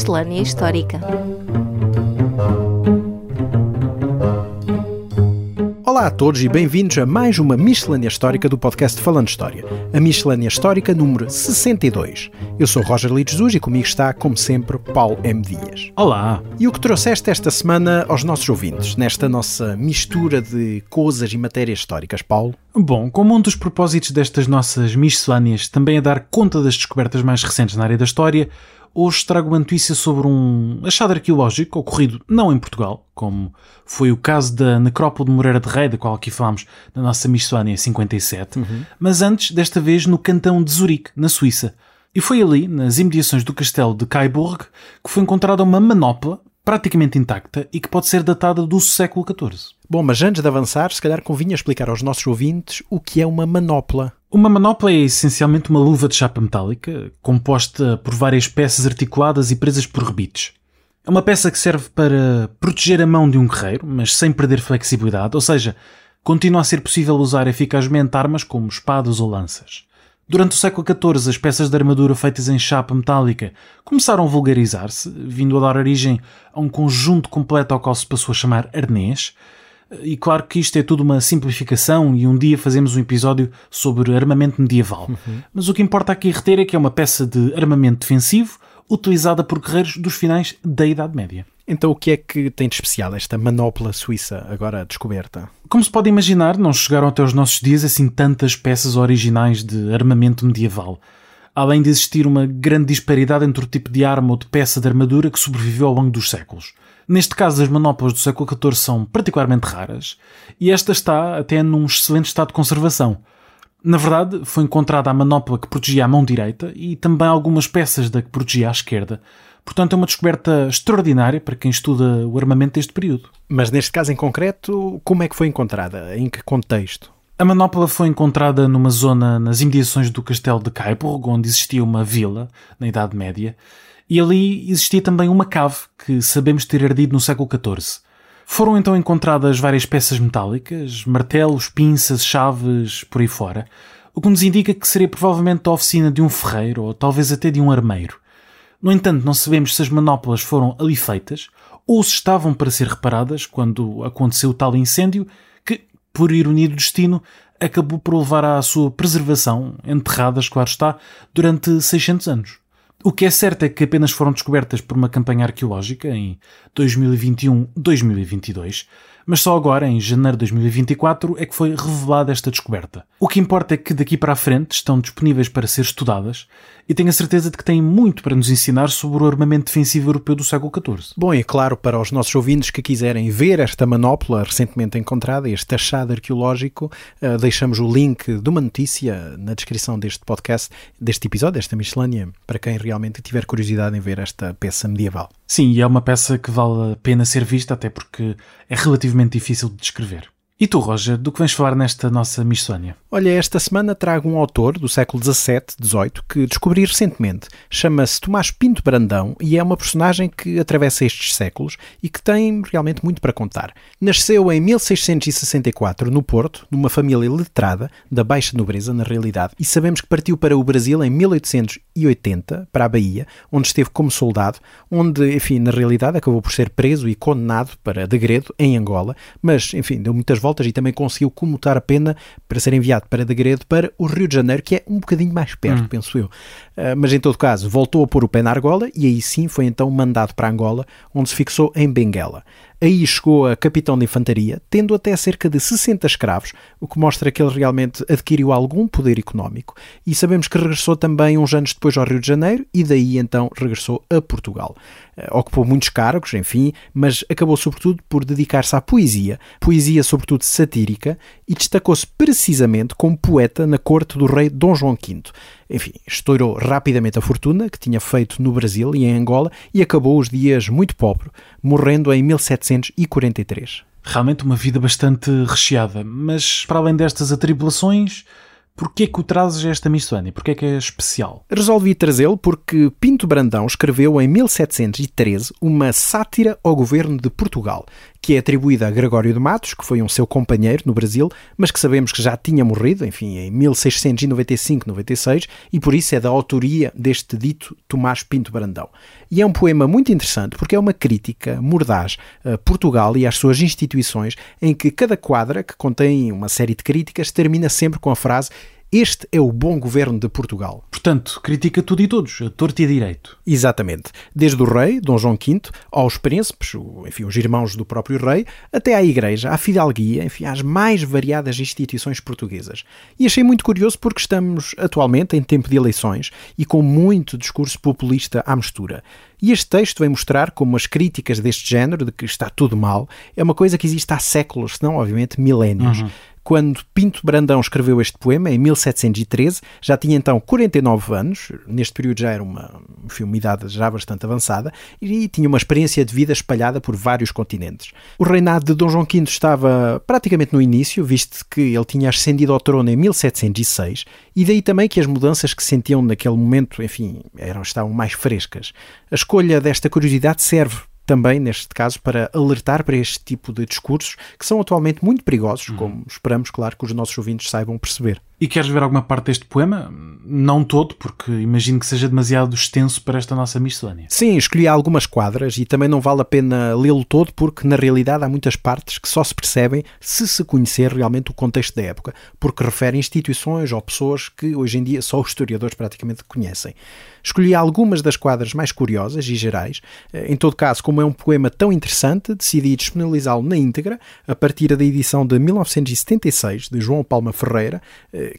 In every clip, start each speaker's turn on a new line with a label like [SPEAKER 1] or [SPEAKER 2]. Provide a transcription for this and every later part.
[SPEAKER 1] Miscelânea Histórica.
[SPEAKER 2] Olá a todos e bem-vindos a mais uma Miscelânea Histórica do podcast Falando História, a Miscelânea Histórica número 62. Eu sou Roger Lides Jesus e comigo está, como sempre, Paulo M. Dias.
[SPEAKER 3] Olá!
[SPEAKER 2] E o que trouxeste esta semana aos nossos ouvintes, nesta nossa mistura de coisas e matérias históricas, Paulo?
[SPEAKER 3] Bom, como um dos propósitos destas nossas miscelâneas também é dar conta das descobertas mais recentes na área da história, hoje trago uma notícia sobre um achado arqueológico ocorrido não em Portugal, como foi o caso da necrópole de Moreira de Rei, da qual aqui falámos na nossa miscelânea 57, uhum. mas antes, desta vez, no cantão de Zurique, na Suíça. E foi ali, nas imediações do castelo de Caiburg, que foi encontrada uma manopla praticamente intacta e que pode ser datada do século XIV.
[SPEAKER 2] Bom, mas antes de avançar, se calhar convinha explicar aos nossos ouvintes o que é uma manopla.
[SPEAKER 3] Uma manopla é essencialmente uma luva de chapa metálica, composta por várias peças articuladas e presas por rebites. É uma peça que serve para proteger a mão de um guerreiro, mas sem perder flexibilidade, ou seja, continua a ser possível usar eficazmente armas como espadas ou lanças. Durante o século XIV, as peças de armadura feitas em chapa metálica começaram a vulgarizar-se, vindo a dar origem a um conjunto completo ao qual se passou a chamar arnês, e claro que isto é tudo uma simplificação e um dia fazemos um episódio sobre armamento medieval. Uhum. Mas o que importa aqui reter é que é uma peça de armamento defensivo utilizada por guerreiros dos finais da Idade Média.
[SPEAKER 2] Então o que é que tem de especial esta manopla suíça agora descoberta?
[SPEAKER 3] Como se pode imaginar, não chegaram até os nossos dias assim tantas peças originais de armamento medieval. Além de existir uma grande disparidade entre o tipo de arma ou de peça de armadura que sobreviveu ao longo dos séculos. Neste caso, as manoplas do século XIV são particularmente raras e esta está até num excelente estado de conservação. Na verdade, foi encontrada a manopla que protegia a mão direita e também algumas peças da que protegia a esquerda. Portanto, é uma descoberta extraordinária para quem estuda o armamento deste período.
[SPEAKER 2] Mas neste caso em concreto, como é que foi encontrada? Em que contexto?
[SPEAKER 3] A manopla foi encontrada numa zona nas imediações do castelo de Caiburg, onde existia uma vila na Idade Média, e ali existia também uma cave que sabemos ter ardido no século XIV. Foram então encontradas várias peças metálicas, martelos, pinças, chaves, por aí fora, o que nos indica que seria provavelmente a oficina de um ferreiro ou talvez até de um armeiro. No entanto, não sabemos se as manoplas foram ali feitas ou se estavam para ser reparadas quando aconteceu tal incêndio que, por ironia do destino, acabou por levar à sua preservação, enterradas, claro está, durante 600 anos. O que é certo é que apenas foram descobertas por uma campanha arqueológica em 2021-2022 mas só agora, em janeiro de 2024, é que foi revelada esta descoberta. O que importa é que daqui para a frente estão disponíveis para ser estudadas e tenho a certeza de que têm muito para nos ensinar sobre o armamento defensivo europeu do século XIV.
[SPEAKER 2] Bom, e claro, para os nossos ouvintes que quiserem ver esta manopla recentemente encontrada, este achado arqueológico, uh, deixamos o link de uma notícia na descrição deste podcast, deste episódio, desta miscelânea, para quem realmente tiver curiosidade em ver esta peça medieval.
[SPEAKER 3] Sim, e é uma peça que vale a pena ser vista, até porque é relativamente difícil de descrever. E tu, Roger, do que vens falar nesta nossa missónia?
[SPEAKER 2] Olha, esta semana trago um autor do século XVII, XVIII, que descobri recentemente. Chama-se Tomás Pinto Brandão e é uma personagem que atravessa estes séculos e que tem realmente muito para contar. Nasceu em 1664 no Porto, numa família letrada, da baixa nobreza na realidade, e sabemos que partiu para o Brasil em 1880, para a Bahia, onde esteve como soldado, onde, enfim, na realidade acabou por ser preso e condenado para degredo em Angola, mas, enfim, deu muitas voltas voltas e também conseguiu comutar a pena para ser enviado para Degredo para o Rio de Janeiro, que é um bocadinho mais perto, hum. penso eu. Uh, mas em todo caso, voltou a pôr o pé na argola e aí sim foi então mandado para Angola, onde se fixou em Benguela. Aí chegou a capitão de infantaria, tendo até cerca de 60 escravos, o que mostra que ele realmente adquiriu algum poder económico. E sabemos que regressou também uns anos depois ao Rio de Janeiro e daí então regressou a Portugal. Eh, ocupou muitos cargos, enfim, mas acabou sobretudo por dedicar-se à poesia, poesia sobretudo satírica, e destacou-se precisamente como poeta na corte do rei Dom João V. Enfim, estourou rapidamente a fortuna que tinha feito no Brasil e em Angola e acabou os dias muito pobre, morrendo em 1743.
[SPEAKER 3] Realmente uma vida bastante recheada, mas para além destas atribulações, Porquê que o trazes a esta missões? Porquê que é especial?
[SPEAKER 2] Resolvi trazê-lo porque Pinto Brandão escreveu em 1713 uma sátira ao governo de Portugal, que é atribuída a Gregório de Matos, que foi um seu companheiro no Brasil, mas que sabemos que já tinha morrido, enfim, em 1695-96, e por isso é da autoria deste dito Tomás Pinto Brandão. E é um poema muito interessante porque é uma crítica mordaz a Portugal e às suas instituições, em que cada quadra, que contém uma série de críticas, termina sempre com a frase este é o bom governo de Portugal.
[SPEAKER 3] Portanto, critica tudo e todos, a torto e a direito.
[SPEAKER 2] Exatamente. Desde o rei, Dom João V, aos príncipes, enfim, os irmãos do próprio rei, até à igreja, à fidalguia, enfim, às mais variadas instituições portuguesas. E achei muito curioso porque estamos atualmente em tempo de eleições e com muito discurso populista à mistura. E este texto vem mostrar como as críticas deste género, de que está tudo mal, é uma coisa que existe há séculos, se não, obviamente, milénios. Uhum. Quando Pinto Brandão escreveu este poema, em 1713, já tinha então 49 anos, neste período já era uma, enfim, uma idade já bastante avançada, e tinha uma experiência de vida espalhada por vários continentes. O reinado de Dom João V estava praticamente no início, visto que ele tinha ascendido ao trono em 1706, e daí também que as mudanças que sentiam naquele momento, enfim, eram, estavam mais frescas. A escolha desta curiosidade serve também, neste caso, para alertar para este tipo de discursos que são atualmente muito perigosos, uhum. como esperamos, claro, que os nossos ouvintes saibam perceber.
[SPEAKER 3] E queres ver alguma parte deste poema? Não todo, porque imagino que seja demasiado extenso para esta nossa miscelânea.
[SPEAKER 2] Sim, escolhi algumas quadras e também não vale a pena lê-lo todo, porque na realidade há muitas partes que só se percebem se se conhecer realmente o contexto da época, porque refere instituições ou pessoas que hoje em dia só os historiadores praticamente conhecem. Escolhi algumas das quadras mais curiosas e gerais. Em todo caso, como é um poema tão interessante, decidi disponibilizá-lo na íntegra, a partir da edição de 1976 de João Palma Ferreira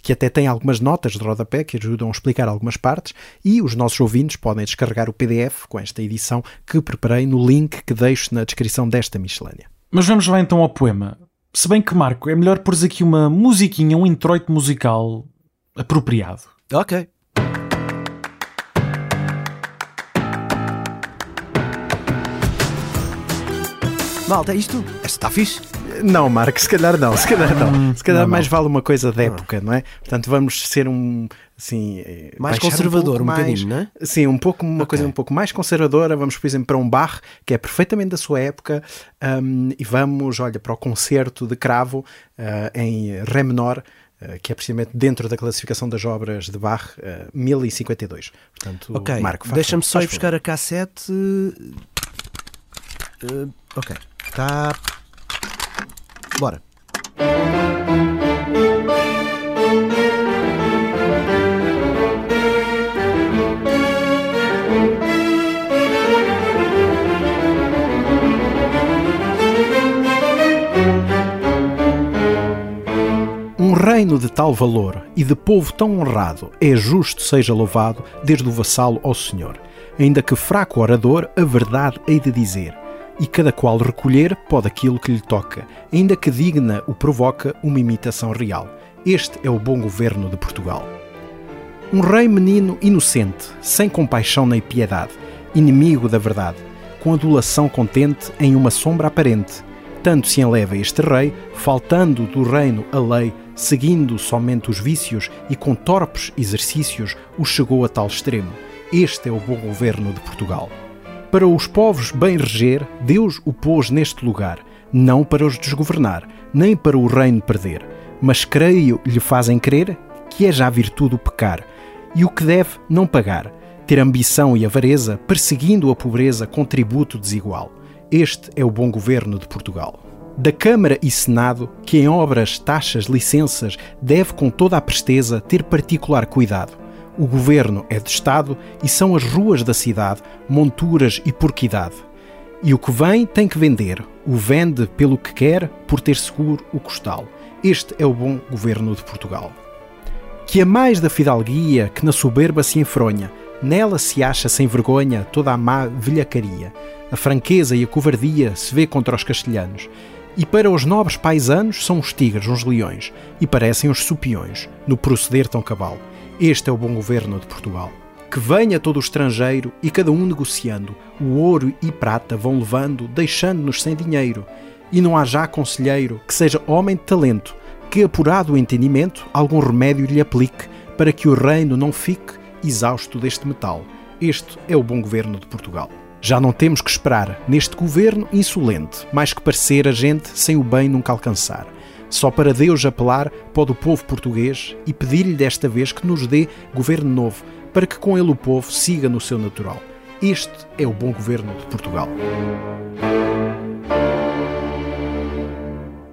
[SPEAKER 2] que até tem algumas notas de rodapé que ajudam a explicar algumas partes, e os nossos ouvintes podem descarregar o PDF com esta edição que preparei no link que deixo na descrição desta miscelânea.
[SPEAKER 3] Mas vamos lá então ao poema. Se bem que, Marco, é melhor pôr aqui uma musiquinha, um introito musical apropriado.
[SPEAKER 1] Ok. Malta, é isto? Esta está fixe?
[SPEAKER 2] Não, Marco, se calhar não, se calhar não. Hum, se calhar não, mais não. vale uma coisa de época, não é? Portanto, vamos ser um assim
[SPEAKER 1] eh, mais conservador, um, um bocadinho, não é?
[SPEAKER 2] Sim, um pouco uma okay. coisa um pouco mais conservadora. Vamos, por exemplo, para um Bach que é perfeitamente da sua época um, e vamos, olha, para o concerto de Cravo uh, em Ré menor. Uh, que é precisamente dentro da classificação das obras de Bach, uh, 1052. Portanto,
[SPEAKER 1] ok,
[SPEAKER 2] Marco,
[SPEAKER 1] deixa-me só ir buscar a cassete. ok, está Bora.
[SPEAKER 2] Um reino de tal valor e de povo tão honrado é justo seja louvado desde o vassalo ao senhor. Ainda que fraco orador, a verdade hei de dizer e cada qual recolher pode aquilo que lhe toca, ainda que digna o provoca uma imitação real. Este é o bom governo de Portugal. Um rei menino inocente, sem compaixão nem piedade, inimigo da verdade, com adulação contente em uma sombra aparente. Tanto se enleva este rei, faltando do reino a lei, seguindo somente os vícios e com torpes exercícios, o chegou a tal extremo. Este é o bom governo de Portugal. Para os povos bem reger, Deus o pôs neste lugar, não para os desgovernar, nem para o reino perder, mas creio lhe fazem crer que é já virtude o pecar, e o que deve não pagar, ter ambição e avareza, perseguindo a pobreza com tributo desigual. Este é o bom governo de Portugal. Da Câmara e Senado, que em obras, taxas, licenças, deve com toda a presteza ter particular cuidado, o governo é de Estado e são as ruas da cidade, monturas e porquidade. E o que vem tem que vender, o vende pelo que quer, por ter seguro o costal. Este é o bom governo de Portugal. Que a mais da fidalguia que na soberba se enfronha, nela se acha sem vergonha toda a má velhacaria. A franqueza e a covardia se vê contra os castelhanos. E para os nobres paisanos são os tigres, os leões, e parecem os supiões, no proceder tão cabal. Este é o bom governo de Portugal. Que venha todo o estrangeiro e cada um negociando, o ouro e prata vão levando, deixando-nos sem dinheiro. E não há já conselheiro que seja homem de talento, que apurado o entendimento, algum remédio lhe aplique, para que o reino não fique exausto deste metal. Este é o bom governo de Portugal. Já não temos que esperar neste governo insolente, mais que parecer a gente sem o bem nunca alcançar. Só para Deus apelar pode o povo português e pedir-lhe desta vez que nos dê governo novo, para que com ele o povo siga no seu natural. Este é o bom governo de Portugal.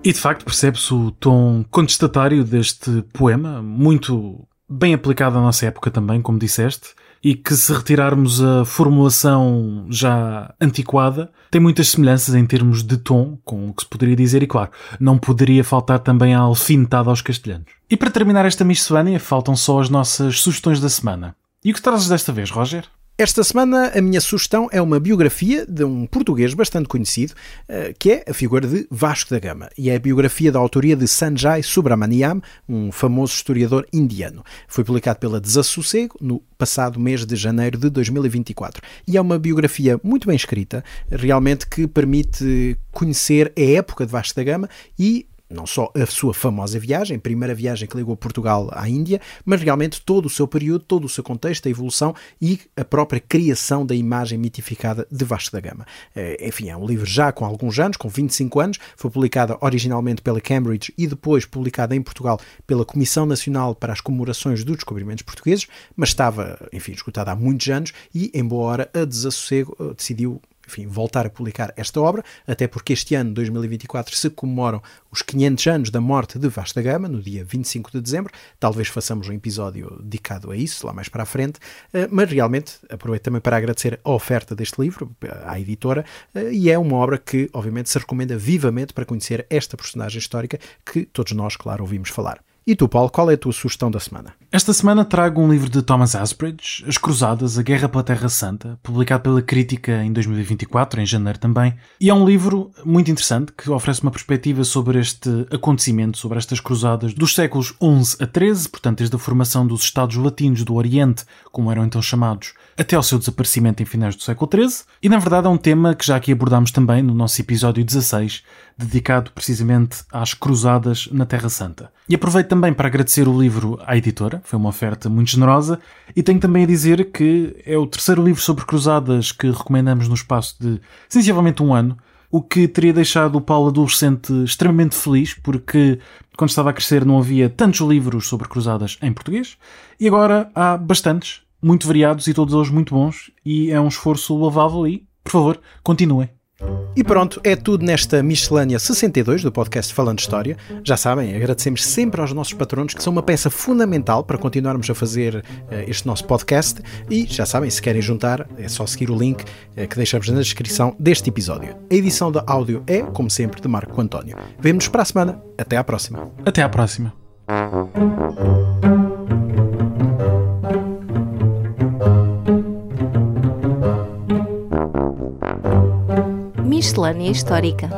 [SPEAKER 3] E de facto percebe-se o tom contestatário deste poema, muito bem aplicado à nossa época também, como disseste, e que se retirarmos a formulação já antiquada, tem muitas semelhanças em termos de tom com o que se poderia dizer, e claro, não poderia faltar também a alfinetada aos castelhanos. E para terminar esta miscelânea, faltam só as nossas sugestões da semana. E o que trazes desta vez, Roger?
[SPEAKER 2] Esta semana a minha sugestão é uma biografia de um português bastante conhecido, eh, que é a figura de Vasco da Gama, e é a biografia da autoria de Sanjay Subramaniam, um famoso historiador indiano. Foi publicado pela Desassossego no passado mês de janeiro de 2024. E é uma biografia muito bem escrita, realmente que permite conhecer a época de Vasco da Gama e não só a sua famosa viagem, primeira viagem que ligou Portugal à Índia, mas realmente todo o seu período, todo o seu contexto, a evolução e a própria criação da imagem mitificada de Vasco da Gama. Eh, enfim, é um livro já com alguns anos, com 25 anos, foi publicado originalmente pela Cambridge e depois publicado em Portugal pela Comissão Nacional para as Comemorações dos Descobrimentos Portugueses, mas estava, enfim, escutado há muitos anos e, embora a desassossego, eh, decidiu enfim, voltar a publicar esta obra, até porque este ano, 2024, se comemoram os 500 anos da morte de Vasta Gama, no dia 25 de dezembro. Talvez façamos um episódio dedicado a isso, lá mais para a frente, eh, mas realmente aproveito também para agradecer a oferta deste livro à editora, eh, e é uma obra que, obviamente, se recomenda vivamente para conhecer esta personagem histórica que todos nós, claro, ouvimos falar. E tu, Paulo, qual é a tua sugestão da semana?
[SPEAKER 3] Esta semana trago um livro de Thomas Asbridge, As Cruzadas, A Guerra pela Terra Santa, publicado pela Crítica em 2024, em janeiro também. E é um livro muito interessante que oferece uma perspectiva sobre este acontecimento, sobre estas cruzadas dos séculos XI a XIII, portanto, desde a formação dos Estados Latinos do Oriente, como eram então chamados, até ao seu desaparecimento em finais do século XIII. E na verdade é um tema que já aqui abordámos também no nosso episódio 16, dedicado precisamente às cruzadas na Terra Santa. E aproveito também para agradecer o livro à editora, foi uma oferta muito generosa, e tenho também a dizer que é o terceiro livro sobre cruzadas que recomendamos no espaço de sensivelmente um ano, o que teria deixado o Paulo adolescente extremamente feliz, porque quando estava a crescer não havia tantos livros sobre cruzadas em português, e agora há bastantes, muito variados e todos eles muito bons, e é um esforço louvável e, por favor, continuem.
[SPEAKER 2] E pronto, é tudo nesta miscelânea 62 do podcast Falando História. Já sabem, agradecemos sempre aos nossos patronos que são uma peça fundamental para continuarmos a fazer uh, este nosso podcast. E já sabem, se querem juntar, é só seguir o link uh, que deixamos na descrição deste episódio. A edição da áudio é, como sempre, de Marco António. Vemo-nos para a semana. Até à próxima.
[SPEAKER 3] Até à próxima.
[SPEAKER 4] Miscelânea Histórica